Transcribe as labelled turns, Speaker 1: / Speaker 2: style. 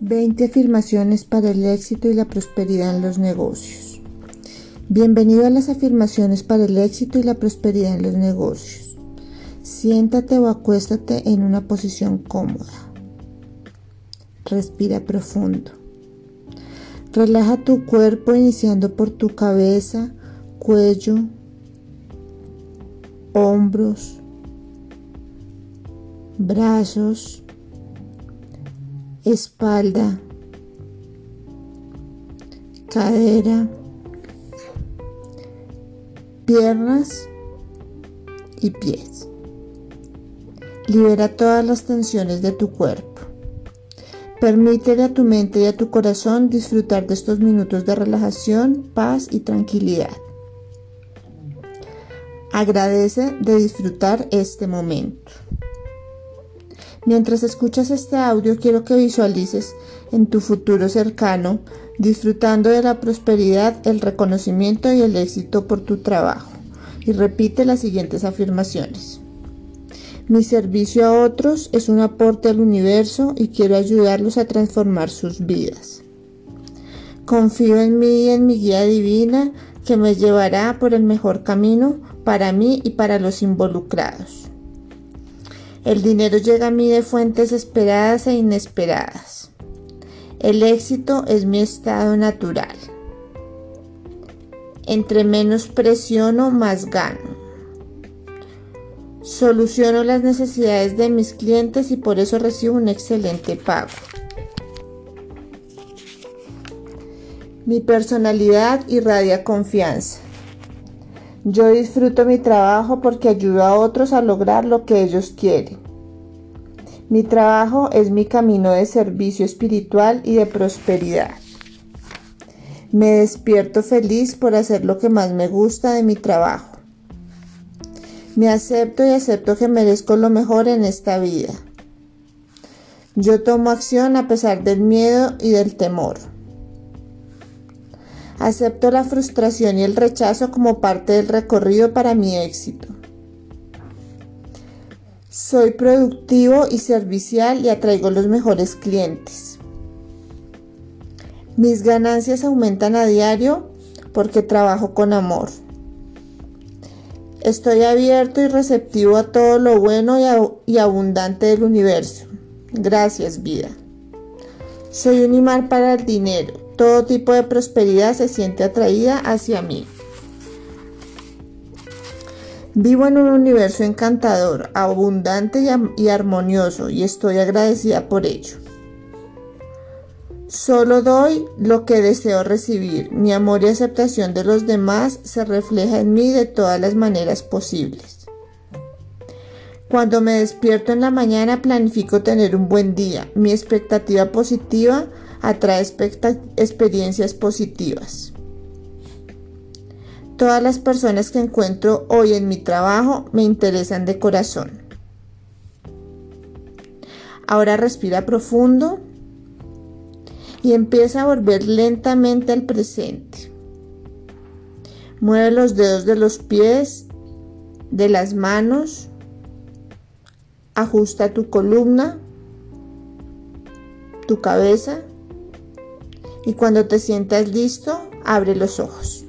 Speaker 1: 20 afirmaciones para el éxito y la prosperidad en los negocios. Bienvenido a las afirmaciones para el éxito y la prosperidad en los negocios. Siéntate o acuéstate en una posición cómoda. Respira profundo. Relaja tu cuerpo iniciando por tu cabeza, cuello, hombros, brazos, espalda, cadera, piernas y pies. Libera todas las tensiones de tu cuerpo. Permítele a tu mente y a tu corazón disfrutar de estos minutos de relajación, paz y tranquilidad. Agradece de disfrutar este momento. Mientras escuchas este audio, quiero que visualices en tu futuro cercano, disfrutando de la prosperidad, el reconocimiento y el éxito por tu trabajo. Y repite las siguientes afirmaciones. Mi servicio a otros es un aporte al universo y quiero ayudarlos a transformar sus vidas. Confío en mí y en mi guía divina que me llevará por el mejor camino para mí y para los involucrados. El dinero llega a mí de fuentes esperadas e inesperadas. El éxito es mi estado natural. Entre menos presiono, más gano. Soluciono las necesidades de mis clientes y por eso recibo un excelente pago. Mi personalidad irradia confianza. Yo disfruto mi trabajo porque ayudo a otros a lograr lo que ellos quieren. Mi trabajo es mi camino de servicio espiritual y de prosperidad. Me despierto feliz por hacer lo que más me gusta de mi trabajo. Me acepto y acepto que merezco lo mejor en esta vida. Yo tomo acción a pesar del miedo y del temor. Acepto la frustración y el rechazo como parte del recorrido para mi éxito. Soy productivo y servicial y atraigo los mejores clientes. Mis ganancias aumentan a diario porque trabajo con amor. Estoy abierto y receptivo a todo lo bueno y, abundante del universo. Gracias vida. Soy un imán para el dinero todo tipo de prosperidad se siente atraída hacia mí. Vivo en un universo encantador, abundante y, armonioso y estoy agradecida por ello. Solo doy lo que deseo recibir. Mi amor y aceptación de los demás se refleja en mí de todas las maneras posibles. Cuando me despierto en la mañana planifico tener un buen día. Mi expectativa positiva atrae experiencias positivas. Todas las personas que encuentro hoy en mi trabajo me interesan de corazón. Ahora respira profundo y empieza a volver lentamente al presente. Mueve los dedos de los pies, de las manos, ajusta tu columna, tu cabeza y cuando te sientas listo, abre los ojos.